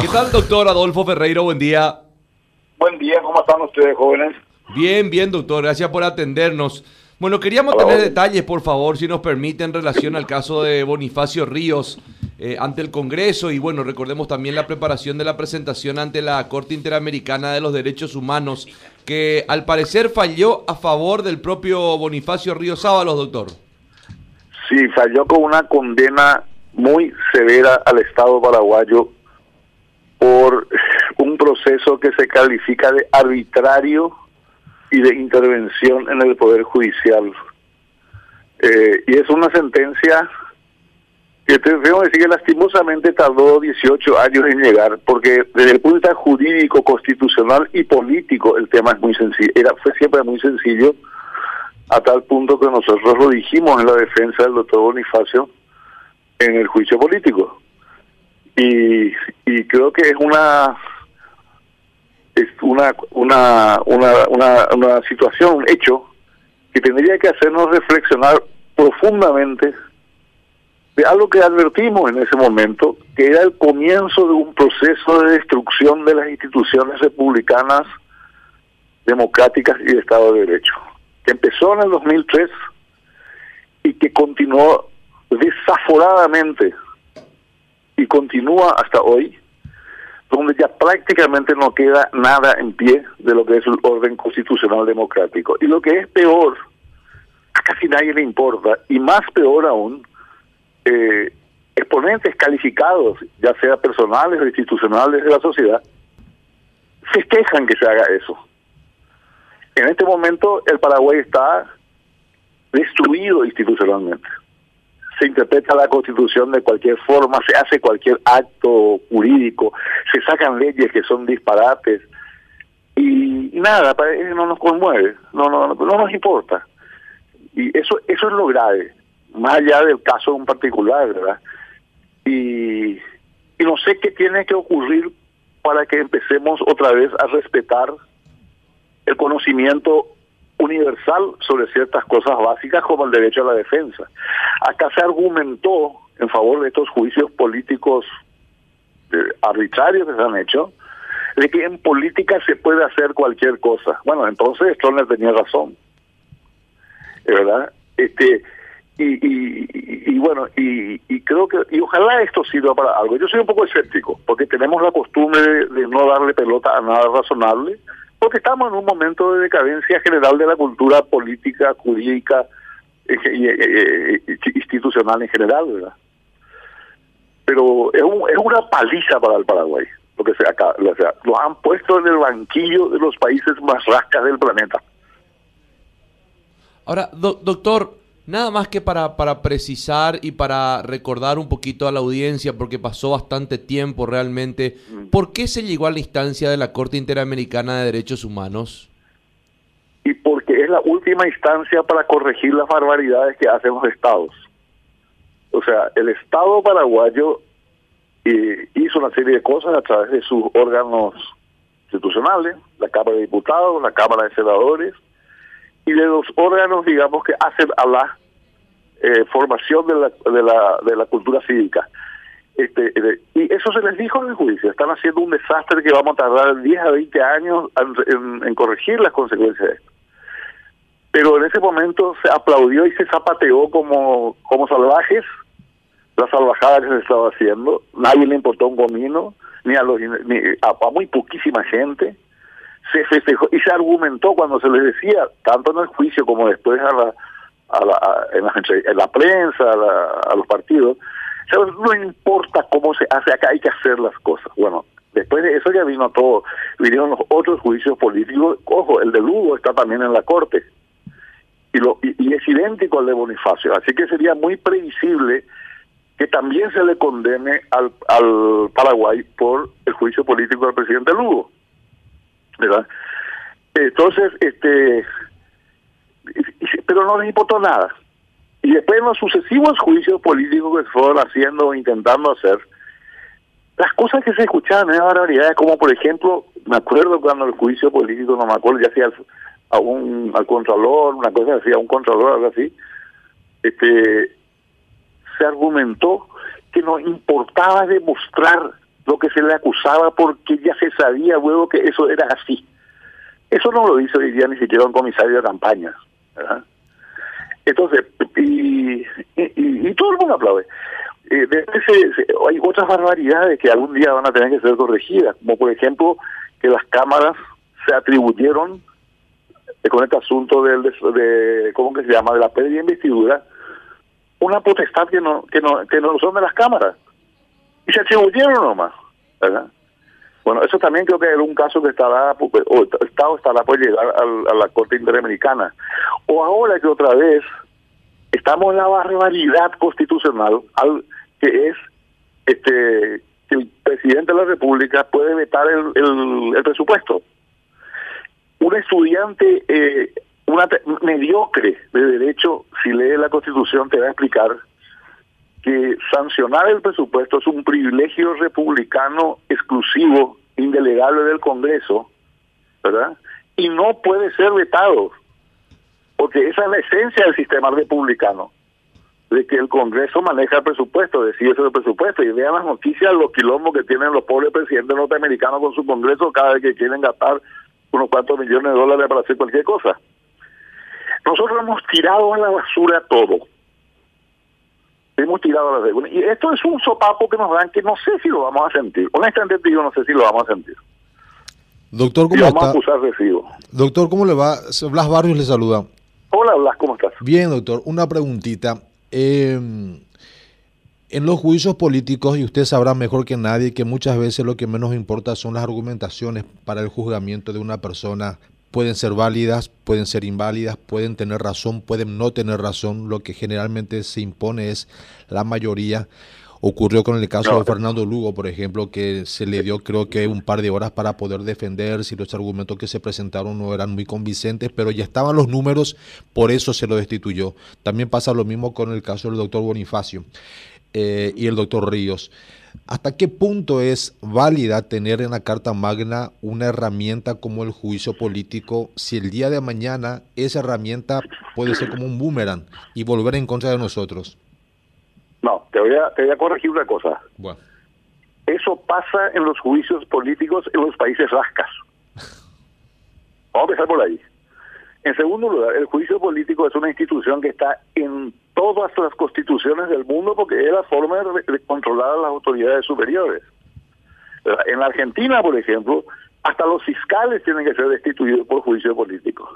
¿Qué tal, doctor Adolfo Ferreiro? Buen día. Buen día, ¿cómo están ustedes, jóvenes? Bien, bien, doctor. Gracias por atendernos. Bueno, queríamos tener detalles, por favor, si nos permite, en relación al caso de Bonifacio Ríos eh, ante el Congreso y, bueno, recordemos también la preparación de la presentación ante la Corte Interamericana de los Derechos Humanos, que al parecer falló a favor del propio Bonifacio Ríos Ábalos, doctor. Sí, falló con una condena muy severa al Estado paraguayo por un proceso que se califica de arbitrario y de intervención en el Poder Judicial. Eh, y es una sentencia que tengo que decir que lastimosamente tardó 18 años en llegar, porque desde el punto de vista jurídico, constitucional y político el tema es muy sencillo, era, fue siempre muy sencillo, a tal punto que nosotros lo dijimos en la defensa del doctor Bonifacio en el juicio político. Y, y creo que es una es una, una, una, una, una situación, un hecho, que tendría que hacernos reflexionar profundamente de algo que advertimos en ese momento, que era el comienzo de un proceso de destrucción de las instituciones republicanas, democráticas y de Estado de Derecho, que empezó en el 2003 y que continuó desaforadamente y continúa hasta hoy donde ya prácticamente no queda nada en pie de lo que es el orden constitucional democrático. Y lo que es peor, a casi nadie le importa, y más peor aún, eh, exponentes calificados, ya sea personales o institucionales de la sociedad, festejan que se haga eso. En este momento el Paraguay está destruido institucionalmente se interpreta la constitución de cualquier forma, se hace cualquier acto jurídico, se sacan leyes que son disparates y nada, no nos conmueve, no, no, no, nos importa. Y eso, eso es lo grave, más allá del caso en particular, ¿verdad? Y, y no sé qué tiene que ocurrir para que empecemos otra vez a respetar el conocimiento universal sobre ciertas cosas básicas como el derecho a la defensa. Acá se argumentó en favor de estos juicios políticos eh, arbitrarios que se han hecho, de que en política se puede hacer cualquier cosa. Bueno, entonces Stroner tenía razón, ¿verdad? Este y, y, y, bueno, y, y, creo que, y ojalá esto sirva para algo. Yo soy un poco escéptico, porque tenemos la costumbre de no darle pelota a nada razonable, porque estamos en un momento de decadencia general de la cultura política, jurídica eh, y, eh, eh, institucional en general, ¿verdad? Pero es, es una paliza para el Paraguay, lo que se acá, o sea, lo han puesto en el banquillo de los países más rascas del planeta. Ahora, doctor, Nada más que para, para precisar y para recordar un poquito a la audiencia, porque pasó bastante tiempo realmente, mm. ¿por qué se llegó a la instancia de la Corte Interamericana de Derechos Humanos? Y porque es la última instancia para corregir las barbaridades que hacen los estados. O sea, el Estado paraguayo eh, hizo una serie de cosas a través de sus órganos institucionales, la Cámara de Diputados, la Cámara de Senadores, y de los órganos, digamos, que hacen a la eh, formación de la, de, la, de la cultura cívica. Este, y eso se les dijo en el juicio, están haciendo un desastre que vamos a tardar 10 a 20 años en, corregir las consecuencias de esto. Pero en ese momento se aplaudió y se zapateó como, como salvajes, las salvajadas que se estaba haciendo, nadie le importó un comino, ni a, los, ni a muy poquísima gente, se festejó y se argumentó cuando se les decía, tanto en el juicio como después a la, a la, en, la, prensa, a, los partidos, no importa cómo se hace acá, hay que hacer las cosas. Bueno, después de eso ya vino todo, vinieron los otros juicios políticos, ojo, el de Lugo está también en la corte, y, lo, y, es idéntico al de Bonifacio, así que sería muy previsible que también se le condene al, al Paraguay por el juicio político del presidente Lugo. ¿Verdad? Entonces, este, pero no les importó nada. Y después en los sucesivos juicios políticos que se fueron haciendo intentando hacer, las cosas que se escuchaban eran barbaridades, como por ejemplo, me acuerdo cuando el juicio político, no me acuerdo, ya hacía a un al contralor, una cosa así, a un contralor, algo así, este, se argumentó que no importaba demostrar lo que se le acusaba porque ya se sabía luego que eso era así. Eso no lo dice hoy día ni siquiera un comisario de campaña. Entonces, y, todo el mundo aplaude. Eh, hay otras barbaridades que algún día van a tener que ser corregidas, como por ejemplo que las cámaras se atribuyeron con este asunto del de, cómo que se llama de la pérdida de investidura una potestad que no que no que no son de las cámaras y se atribuyeron nomás ¿verdad? bueno eso también creo que era un caso que estará o el estado estará por llegar a, la corte interamericana o ahora que otra vez estamos en la barbaridad constitucional al que es este que el presidente de la república puede vetar el, el presupuesto un estudiante eh, una mediocre de derecho, si lee la Constitución, te va a explicar que sancionar el presupuesto es un privilegio republicano exclusivo, indelegable del Congreso, ¿verdad? Y no puede ser vetado, porque esa es la esencia del sistema republicano, de que el Congreso maneja el presupuesto, decide sobre el presupuesto, y vean las noticias, los quilombos que tienen los pobres presidentes norteamericanos con su Congreso cada vez que quieren gastar unos cuantos millones de dólares para hacer cualquier cosa. Nosotros hemos tirado a la basura todo. Hemos tirado a la basura. Y esto es un sopapo que nos dan que no sé si lo vamos a sentir. Honestamente digo, no sé si lo vamos a sentir. Doctor, ¿cómo está? Doctor, ¿cómo le va? Blas Barrios le saluda. Hola, Blas, ¿cómo estás? Bien, doctor. Una preguntita. Eh, en los juicios políticos, y usted sabrá mejor que nadie que muchas veces lo que menos importa son las argumentaciones para el juzgamiento de una persona. Pueden ser válidas, pueden ser inválidas, pueden tener razón, pueden no tener razón. Lo que generalmente se impone es la mayoría. Ocurrió con el caso de Fernando Lugo, por ejemplo, que se le dio creo que un par de horas para poder defender si los argumentos que se presentaron no eran muy convincentes, pero ya estaban los números, por eso se lo destituyó. También pasa lo mismo con el caso del doctor Bonifacio. Eh, y el doctor Ríos. ¿Hasta qué punto es válida tener en la Carta Magna una herramienta como el juicio político si el día de mañana esa herramienta puede ser como un boomerang y volver en contra de nosotros? No, te voy a, te voy a corregir una cosa. Bueno. Eso pasa en los juicios políticos en los países rascas. Vamos a empezar por ahí. En segundo lugar, el juicio político es una institución que está en todas las constituciones del mundo porque es la forma de, controlar a las autoridades superiores. En la Argentina, por ejemplo, hasta los fiscales tienen que ser destituidos por juicio político.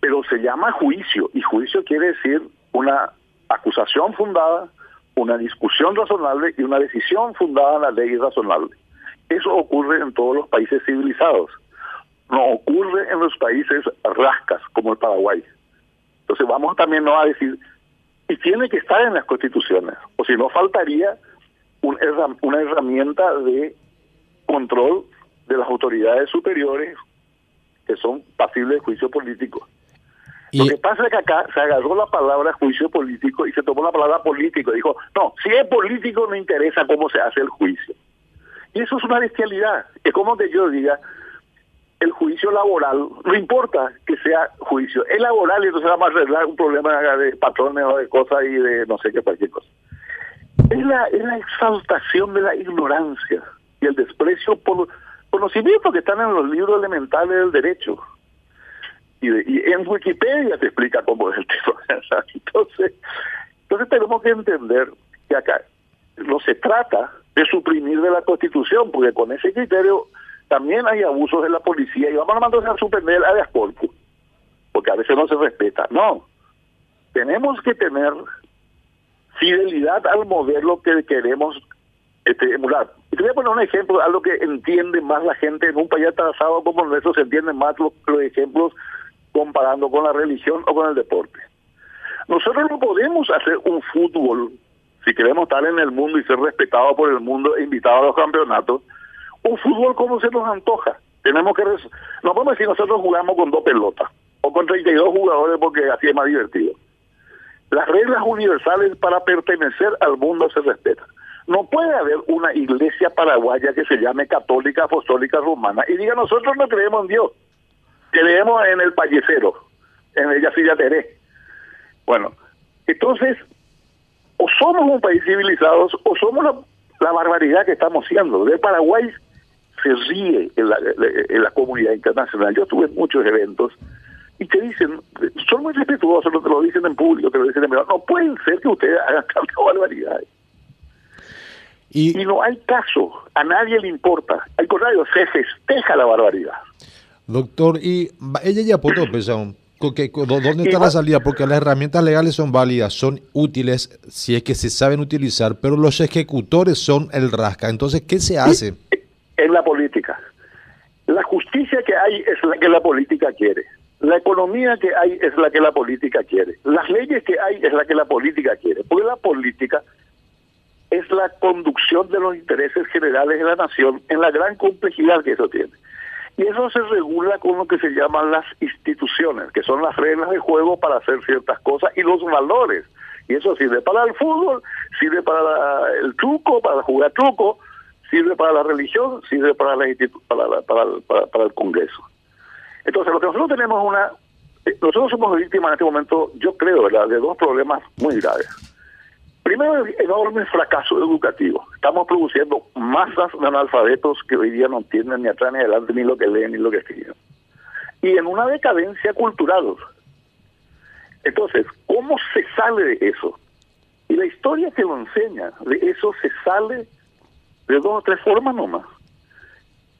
Pero se llama juicio y juicio quiere decir una acusación fundada, una discusión razonable y una decisión fundada en la ley razonable. Eso ocurre en todos los países civilizados no ocurre en los países rascas como el Paraguay. Entonces vamos también no a decir, y tiene que estar en las constituciones, o si no faltaría una herramienta de control de las autoridades superiores que son pasibles de juicio político. Lo que pasa es que acá se agarró la palabra juicio político y se tomó la palabra político. Dijo, no, si es político no interesa cómo se hace el juicio. Y eso es una bestialidad. Es como que yo diga, el juicio laboral, no importa que sea juicio, es laboral y entonces vamos a arreglar un problema de patrones o de cosas y de no sé qué, cualquier cosa. Es la, es la exaltación de la ignorancia y el desprecio por conocimientos que están en los libros elementales del derecho. Y, en Wikipedia te explica cómo es el tema. Entonces, entonces tenemos que entender que acá no se trata de suprimir de la Constitución, porque con ese criterio también hay abusos de la policía y vamos a mandar a suspender a corpus, porque a veces no se respeta. No, tenemos que tener fidelidad al modelo que queremos este, emular. Y te voy a poner un ejemplo, algo que entiende más la gente en un país atrasado como nuestro, se entienden más los, los ejemplos comparando con la religión o con el deporte. Nosotros no podemos hacer un fútbol, si queremos estar en el mundo y ser respetados por el mundo e invitados a los campeonatos, un fútbol como se nos antoja. Tenemos que no podemos decir nosotros jugamos con dos pelotas o con 32 jugadores porque así es más divertido. Las reglas universales para pertenecer al mundo se respetan. No puede haber una iglesia paraguaya que se llame católica, apostólica, romana y diga nosotros no creemos en Dios, creemos en el pallecero, en el Yacilla Teré. Bueno, entonces, o somos un país civilizado o somos la la barbaridad que estamos haciendo. De Paraguay se ríe en la, en la comunidad internacional. Yo tuve muchos eventos y te dicen, son muy respetuosos, no te lo dicen en público, te lo dicen en privado. No pueden ser que ustedes hagan tanta barbaridad. Y, no hay caso, a nadie le importa. Al contrario, se festeja la barbaridad. Doctor, y ella ya pudo pensar ¿Dónde está la salida? Porque las herramientas legales son válidas, son útiles si es que se saben utilizar, pero los ejecutores son el rasca. Entonces, ¿qué se hace? En la política. La justicia que hay es la que la política quiere. La economía que hay es la que la política quiere. Las leyes que hay es la que la política quiere. Porque la política es la conducción de los intereses generales de la nación en la gran complejidad que eso tiene. Y eso se regula con lo que se llaman las instituciones, que son las reglas de juego para hacer ciertas cosas y los valores. Y eso sirve para el fútbol, sirve para el truco, para jugar truco, sirve para la religión, sirve para, la para, para, para el Congreso. Entonces, lo que nosotros tenemos una... Eh, nosotros somos víctimas en este momento, yo creo, ¿verdad?, de dos problemas muy graves. Primero, el enorme fracaso educativo. Estamos produciendo masas de analfabetos que hoy día no entienden ni atrás ni adelante ni lo que leen ni lo que escriben. Y en una decadencia cultural. Entonces, ¿cómo se sale de eso? Y la historia que lo enseña, de eso se sale de dos o tres formas nomás.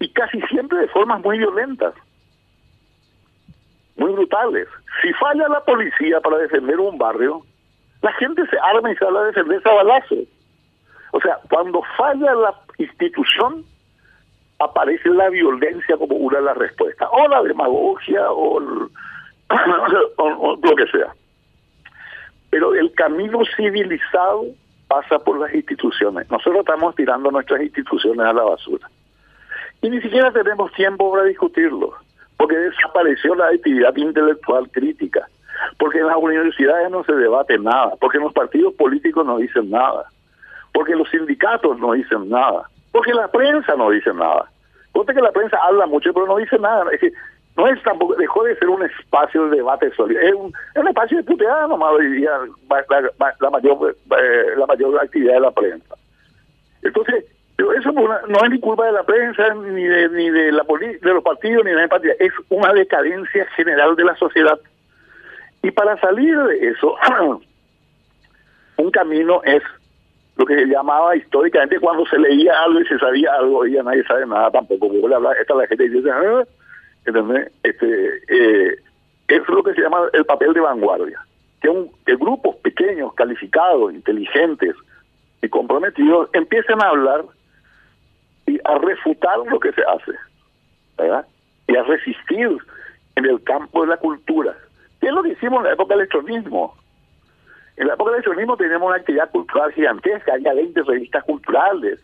Y casi siempre de formas muy violentas muy brutales. Si falla la policía para defender un barrio, la gente se arma y sale a defenderse a balazo. O sea, cuando falla la institución, aparece la violencia como una de las respuestas, o la demagogia, o, o lo que sea. Pero el camino civilizado pasa por las instituciones. Nosotros estamos tirando nuestras instituciones a la basura. Y ni siquiera tenemos tiempo para discutirlo porque desapareció la actividad intelectual crítica, porque en las universidades no se debate nada, porque en los partidos políticos no dicen nada, porque los sindicatos no dicen nada, porque la prensa no dice nada. Porque que la prensa habla mucho, pero no dice nada. Es no es tampoco, dejó de ser un espacio de debate sólido, es un, espacio de puteada nomás hoy día la, mayor, eh, la mayor actividad de la prensa. Entonces, pero eso no es ni culpa de la prensa, ni de, ni de, la de los partidos, ni de la partida. Es una decadencia general de la sociedad. Y para salir de eso, un camino es lo que se llamaba históricamente cuando se leía algo y se sabía algo, y ya nadie sabe nada tampoco. esta la gente ah", Este, eh, es lo que se llama el papel de vanguardia. Que, un, que grupos pequeños, calificados, inteligentes y comprometidos empiecen a hablar y a refutar lo que se hace, ¿verdad? Y a resistir en el campo de la cultura. ¿Qué es lo que hicimos en la época del electronismo? En la época del electronismo teníamos una actividad cultural gigantesca, había 20 revistas culturales.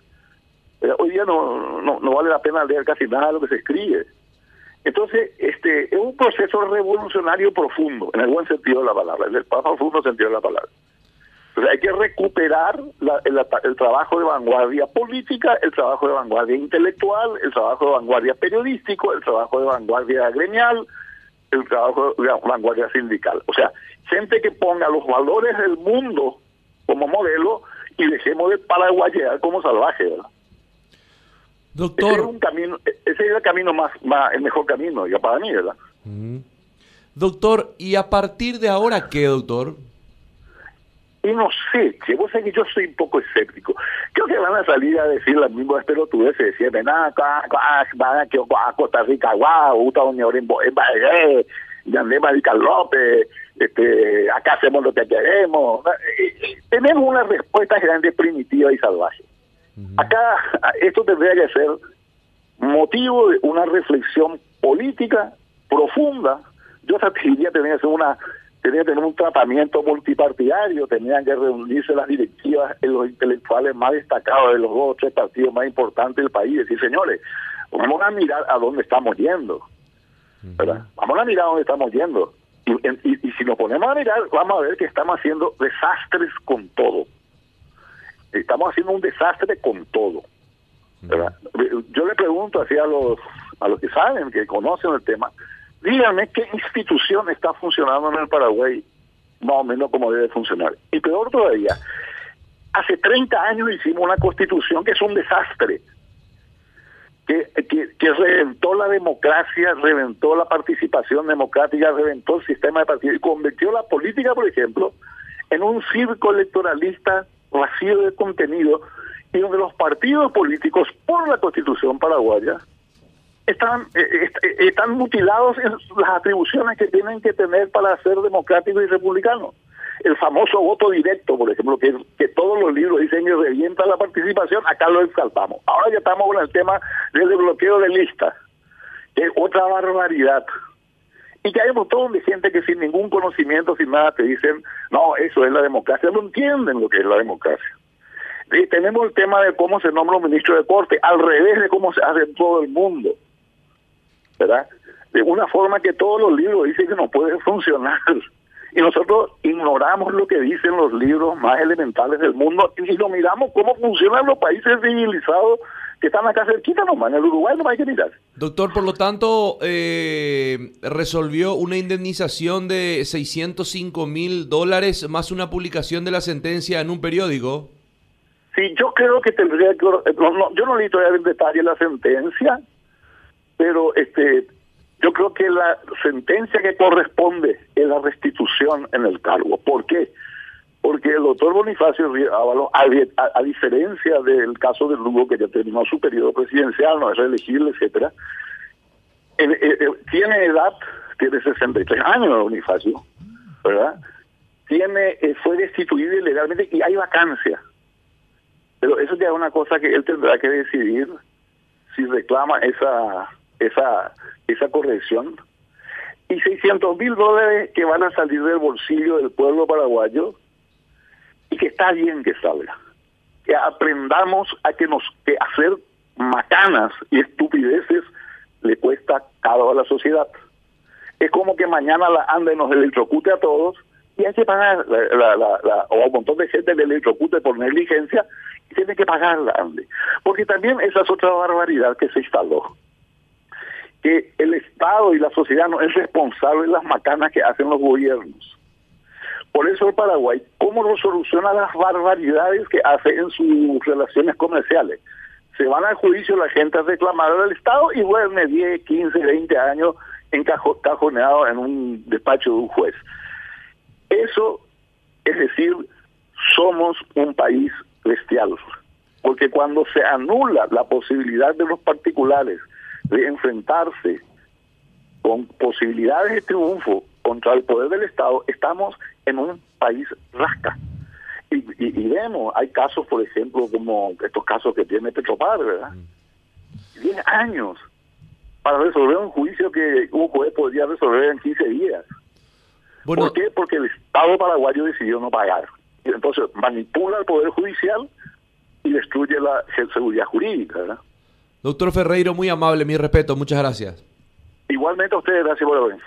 hoy día no, no vale la pena leer casi nada de lo que se escribe. Entonces, este es un proceso revolucionario profundo, en el buen sentido de la palabra, en el profundo sentido de la palabra hay que recuperar el, trabajo de vanguardia política, el trabajo de vanguardia intelectual, el trabajo de vanguardia periodístico, el trabajo de vanguardia gremial, el trabajo de vanguardia sindical. O sea, gente que ponga los valores del mundo como modelo y dejemos de paraguayear como salvaje. Doctor. Ese es, un camino, ese es el camino más, más, el mejor camino, ya para mí, ¿verdad? Doctor, ¿y a partir de ahora qué, doctor? Y no sé, que vos sabés que yo soy un poco escéptico. Creo que van a salir a decir las mismas pelotudeces, decir, ven acá, van a Costa Rica, guau, Uta Unión en Bagué, Yandé Marical López, este, acá hacemos lo que queremos. Tenemos una respuesta grande, primitiva y salvaje. Acá, esto tendría que ser motivo de una reflexión política profunda. Yo hasta diría que ser una tenía que tener un tratamiento multipartidario, tenían que reunirse las directivas en los intelectuales más destacados de los dos o tres partidos más importantes del país y decir, señores, vamos a mirar a dónde estamos yendo. ¿verdad? Vamos a mirar a dónde estamos yendo. Y, y, si nos ponemos a mirar, vamos a ver que estamos haciendo desastres con todo. Estamos haciendo un desastre con todo. Yo le pregunto así a los, a los que saben, que conocen el tema, díganme qué institución está funcionando en el Paraguay más o menos como debe funcionar. Y peor todavía, Hace 30 años hicimos una constitución que es un desastre, que, que, reventó la democracia, reventó la participación democrática, reventó el sistema de partidos y convirtió la política, por ejemplo, en un circo electoralista vacío de contenido y donde los partidos políticos, por la constitución paraguaya, están, eh, eh, están mutilados en las atribuciones que tienen que tener para ser democráticos y republicanos. El famoso voto directo, por ejemplo, que, que todos los libros dicen que revienta la participación, acá lo exaltamos. Ahora ya estamos con el tema del desbloqueo de listas, que es otra barbaridad. Y que hay un montón de gente que sin ningún conocimiento, sin nada, te dicen, no, eso es la democracia. No entienden lo que es la democracia. Tenemos el tema de cómo se nombra un ministro de corte, al revés de cómo se hace en todo el mundo. ¿verdad? De una forma que todos los libros dicen que no puede funcionar. Y nosotros ignoramos lo que dicen los libros más elementales del mundo y lo miramos cómo funcionan los países civilizados que están acá cerquita nomás, en el Uruguay no hay que mirar. Doctor, por lo tanto, eh, resolvió una indemnización de 605 mil dólares más una publicación de la sentencia en un periódico. Sí, yo creo que tendría que... yo no leí todavía en detalle la sentencia, pero este yo creo que la sentencia que corresponde es la restitución en el cargo. ¿Por qué? Porque el doctor Bonifacio Ávalo, a, diferencia del caso de Lugo, que ya terminó su periodo presidencial, no es reelegible, etcétera, tiene edad, tiene 63 años Bonifacio, ¿verdad? Tiene, eh, fue destituido ilegalmente y hay vacancia. Pero eso ya es una cosa que él tendrá que decidir si reclama esa esa, esa corrección. Y 600 mil dólares que van a salir del bolsillo del pueblo paraguayo y que está bien que salga. Que aprendamos a que nos hacer macanas y estupideces le cuesta caro a la sociedad. Es como que mañana la ande nos electrocute a todos y hay que pagar, o a un montón de gente le electrocute por negligencia y tiene que pagar la ANDE. Porque también esa es otra barbaridad que se instaló que el Estado y la sociedad no es responsable de las macanas que hacen los gobiernos. Por eso el Paraguay, ¿cómo no soluciona las barbaridades que hace en sus relaciones comerciales? Se van al juicio la gente a reclamar al Estado y duerme 10, 15, 20 años encajoneado en un despacho de un juez. Eso, es decir, somos un país bestial, porque cuando se anula la posibilidad de los particulares de enfrentarse con posibilidades de triunfo contra el poder del Estado, estamos en un país rasca. Y, vemos, hay casos, por ejemplo, como estos casos que tiene Petropar, ¿verdad? Diez años para resolver un juicio que un juez podría resolver en 15 días. ¿Por qué? Porque el Estado paraguayo decidió no pagar. Y entonces manipula el Poder Judicial y destruye la seguridad jurídica, ¿verdad? Doctor Ferreiro, muy amable, mi respeto, muchas gracias. Igualmente a ustedes, gracias por venir.